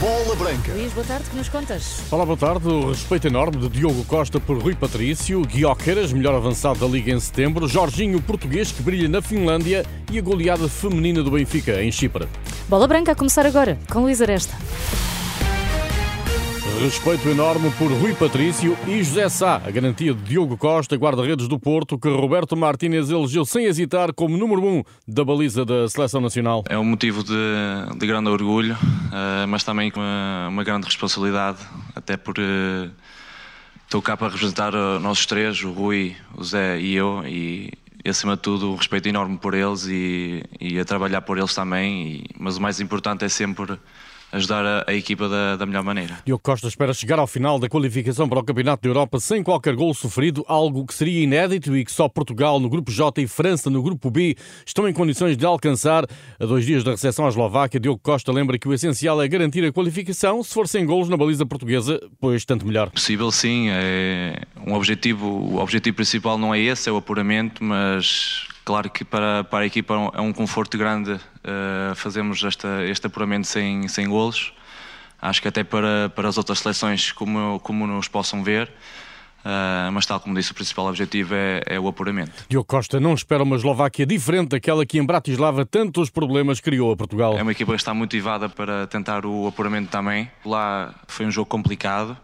Bola Branca. Luís, boa tarde, que nos contas? Olá, boa tarde. O respeito enorme de Diogo Costa por Rui Patrício, Guióqueras, melhor avançado da Liga em setembro, Jorginho, português, que brilha na Finlândia e a goleada feminina do Benfica, em Chipre. Bola Branca a começar agora, com Luís Aresta. Respeito enorme por Rui Patrício e José Sá, a garantia de Diogo Costa, guarda-redes do Porto, que Roberto Martínez elegeu sem hesitar como número um da baliza da Seleção Nacional. É um motivo de, de grande orgulho, uh, mas também uma, uma grande responsabilidade, até por uh, estou cá para representar uh, nós três, o Rui, o Zé e eu, e, e acima de tudo respeito enorme por eles e, e a trabalhar por eles também, e, mas o mais importante é sempre ajudar a, a equipa da, da, melhor maneira. Diogo Costa espera chegar ao final da qualificação para o Campeonato da Europa sem qualquer gol sofrido, algo que seria inédito e que só Portugal no grupo J e França no grupo B estão em condições de alcançar. A dois dias da recepção à Eslováquia, Diogo Costa lembra que o essencial é garantir a qualificação, se for sem golos na baliza portuguesa, pois tanto melhor. Possível sim, é um objetivo, o objetivo principal não é esse, é o apuramento, mas Claro que para, para a equipa é um conforto grande uh, fazermos esta, este apuramento sem, sem golos. Acho que até para, para as outras seleções, como, como nos possam ver, Uh, mas tal como disse, o principal objetivo é, é, o apuramento. Diogo Costa não espera uma Eslováquia diferente daquela que em Bratislava tantos problemas criou a Portugal. É uma equipa que está motivada para tentar o apuramento também. Lá foi um jogo complicado,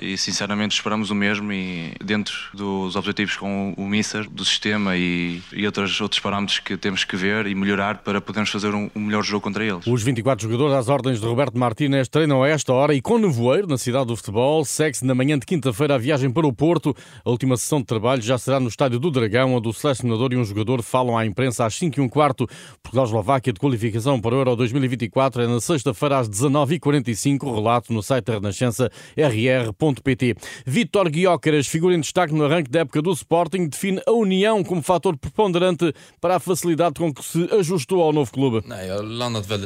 e sinceramente esperamos o mesmo e dentro dos objetivos com o Mister, do sistema e, e outros, outros parâmetros que temos que ver e melhorar para podermos fazer um, um melhor jogo contra eles. Os 24 jogadores às ordens de Roberto Martínez treinam a esta hora e com nevoeiro na cidade do futebol. Segue-se na manhã de quinta-feira a viagem para o Porto. A última sessão de trabalho já será no estádio do Dragão, onde o selecionador e um jogador falam à imprensa às 5 e um quarto. Portugal-Eslováquia de qualificação para o Euro 2024 é na sexta-feira às 19h45. Relato no site da Renascença rr pt Vítor Guiócaras, figura em destaque no arranque da época do Sporting, define a união como fator preponderante para a facilidade com que se ajustou ao novo clube.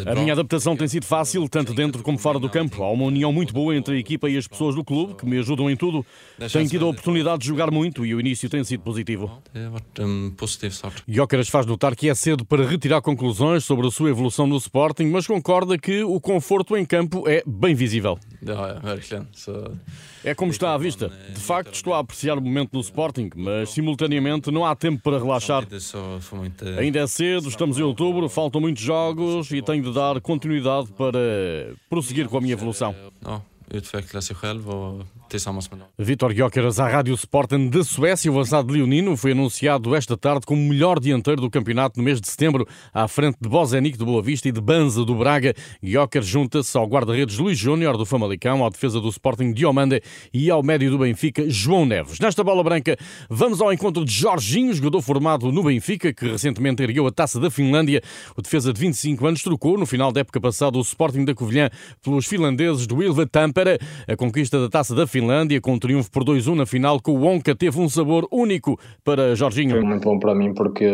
A minha adaptação tem sido fácil, tanto dentro como fora do campo. Há uma união muito boa entre a equipa e as pessoas do clube, que me ajudam em tudo. Tenho tido a oportunidade de jogar muito e o início tem sido positivo. Guiócaras faz notar que é cedo para retirar conclusões sobre a sua evolução no Sporting, mas concorda que o conforto em campo é bem visível. É como está à vista. De facto, estou a apreciar o momento no Sporting, mas simultaneamente não há tempo para relaxar. Ainda é cedo, estamos em outubro, faltam muitos jogos e tenho de dar continuidade para prosseguir com a minha evolução utveckla sig själv och tillsammans med dem. Vitor Gyökeres à Rádio Sporten da Suécia. O avançado leonino foi anunciado esta tarde como melhor dianteiro do campeonato no mês de setembro, à frente de Bozenic do Boa Vista e de Banza do Braga. Gyökeres junta-se ao guarda-redes Luís Júnior do Famalicão, à defesa do Sporting Diomande e ao médio do Benfica João Neves. Nesta bola branca, vamos ao encontro de Jorginho, jogador formado no Benfica, que recentemente ergueu a taça da Finlândia. O defesa de 25 anos trocou no final da época passada o Sporting da Covilhã pelos finlandeses do Ilva Tampa para a conquista da taça da Finlândia, com um triunfo por 2-1 na final, com o Onca teve um sabor único para Jorginho. Foi muito bom para mim porque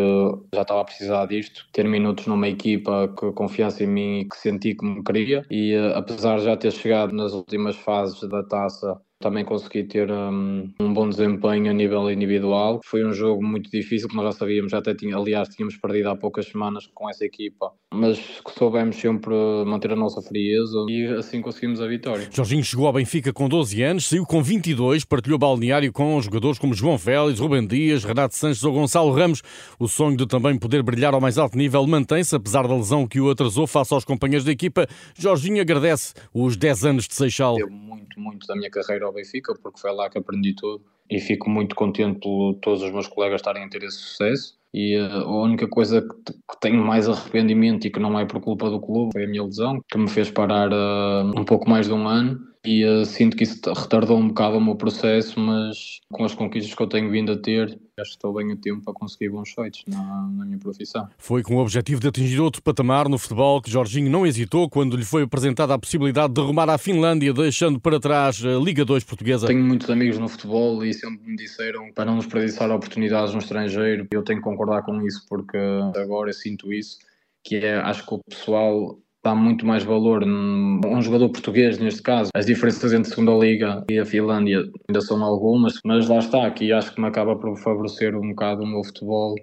já estava a precisar disto, ter minutos numa equipa que confiança em mim e que senti como queria. E eh, apesar de já ter chegado nas últimas fases da taça também consegui ter um, um, bom desempenho a nível individual. Foi um jogo muito difícil, como nós já sabíamos, já até tinha, aliás, tínhamos perdido há poucas semanas com essa equipa, mas soubemos sempre manter a nossa frieza e assim conseguimos a vitória. Jorginho chegou ao Benfica com 12 anos, saiu com 22, partilhou balneário com jogadores como João Félix, Rubem Dias, Renato Sanches ou Gonçalo Ramos. O sonho de também poder brilhar ao mais alto nível mantém-se, apesar da lesão que o atrasou face aos companheiros da equipa. Jorginho agradece os 10 anos de Seixal. Deu muito, muito da minha carreira ao Benfica, porque foi lá que aprendi tudo e fico muito contente por todos os meus colegas estarem a ter esse sucesso. E uh, a única coisa que, que, tenho mais arrependimento e que não é por culpa do clube foi a minha lesão, que me fez parar uh, um pouco mais de um ano e uh, sinto que isso retardou um bocado o meu processo, mas com as conquistas que eu tenho vindo a ter, acho que estou bem a tempo para conseguir bons feitos na, na, minha profissão. Foi com o objetivo de atingir outro patamar no futebol que Jorginho não hesitou quando lhe foi apresentada a possibilidade de rumar à Finlândia, deixando para trás a Liga 2 portuguesa. Tenho muitos amigos no futebol e sempre me disseram para não desperdiçar oportunidades no estrangeiro. Eu tenho que concordar com isso porque agora eu sinto isso, que é, acho que o pessoal dá muito mais valor um jogador português neste caso. As diferenças entre a segunda liga e a Finlândia ainda são algumas, mas lá está, aqui acho que me acaba por favorecer um bocado o meu futebol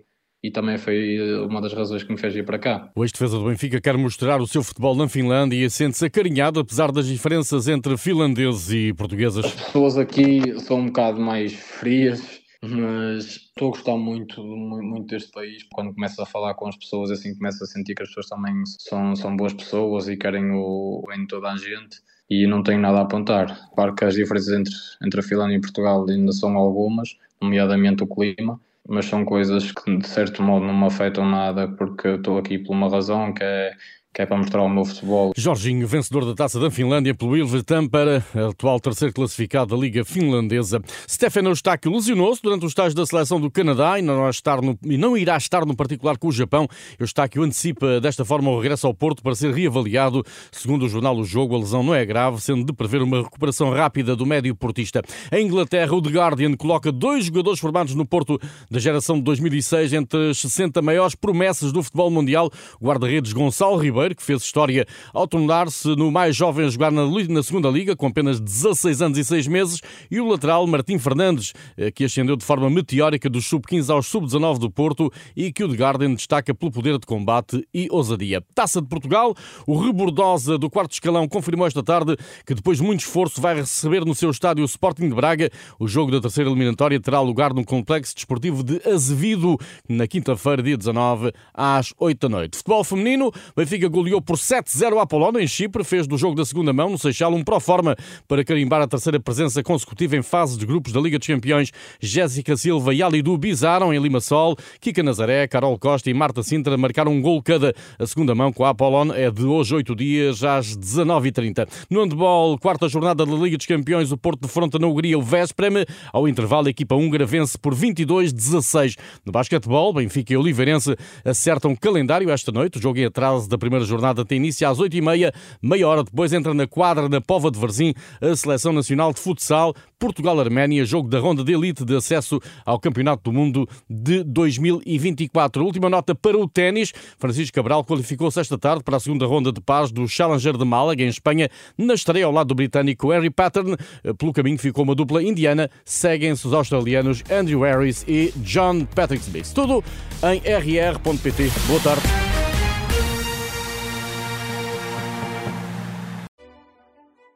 e também foi uma das razões que me fez ir para cá. O ex-defesa do Benfica quer mostrar o seu futebol na Finlândia e sente-se acarinhado apesar das diferenças entre finlandeses e portuguesas. As pessoas aqui são um bocado mais frias, mas estou a gostar muito, muito deste país. Quando começo a falar com as pessoas, assim começo a sentir que as pessoas também são, são boas pessoas e querem o bem de toda a gente. E não tenho nada a apontar. Claro que as diferenças entre, entre a Finlândia e Portugal ainda são algumas, nomeadamente o clima, mas são coisas que de certo modo não me afetam nada porque estou aqui por uma razão que é que é para mostrar o meu futebol. Jorginho, vencedor da Taça da Finlândia pelo Ilvetam para atual terceiro classificado da Liga Finlandesa. Stefano Eustáquio lesionou-se durante o estágio da seleção do Canadá e não, estar no, e não irá estar no particular com o Japão. Eustáquio antecipa desta forma o regresso ao Porto para ser reavaliado. Segundo o jornal O Jogo, a lesão não é grave, sendo de prever uma recuperação rápida do médio portista. Em Inglaterra, o The Guardian coloca dois jogadores formados no Porto da geração de 2006 entre as 60 maiores promessas do futebol mundial. O guarda-redes Gonçalo Ribeiro que fez história ao tornar-se no mais jovem a jogar na, na segunda Liga, com apenas 16 anos e 6 meses, e o lateral Martim Fernandes, eh, que ascendeu de forma meteórica dos sub-15 aos sub-19 do Porto e que o The Guardian destaca pelo poder de combate e ousadia. Taça de Portugal, o Rebordosa do quarto escalão confirmou esta tarde que depois de muito esforço vai receber no seu estádio o Sporting de Braga. O jogo da terceira eliminatória terá lugar no complexo desportivo de Azevido, na quinta-feira, dia 19, às 8 da noite. Futebol feminino, Benfica goleou por 7-0 a Polónia em Chipre, fez do jogo da segunda mão no Seixal um pró-forma para carimbar a terceira presença consecutiva em fase de grupos da Liga dos Campeões. Jéssica Silva e Alidu bizaram em Limassol, Kika Nazaré, Carol Costa e Marta Sintra marcaram um gol cada. A segunda mão com a Apollon é de hoje, 8 dias, às 19h30. No handball, quarta jornada da Liga dos Campeões, o Porto de Fronta na Hungria, o Vespreme. Ao intervalo, a equipa húngara vence por 22-16. No basquetebol, Benfica e Oliveirense acertam calendário esta noite. O jogo em atraso da primeira jornada tem início às 8h30. Meia hora depois entra na quadra na Pova de Varzim a Seleção Nacional de Futsal Portugal-Arménia, jogo da ronda de elite de acesso ao Campeonato do Mundo de 2024. Última nota para o ténis. Francisco Cabral qualificou-se esta tarde para a segunda ronda de pares do Challenger de Málaga, em Espanha, na estreia ao lado do britânico Harry Pattern. Pelo caminho ficou uma dupla indiana. Seguem-se os australianos Andrew Harris e John Patrick Smith. Tudo em rr.pt. Boa tarde.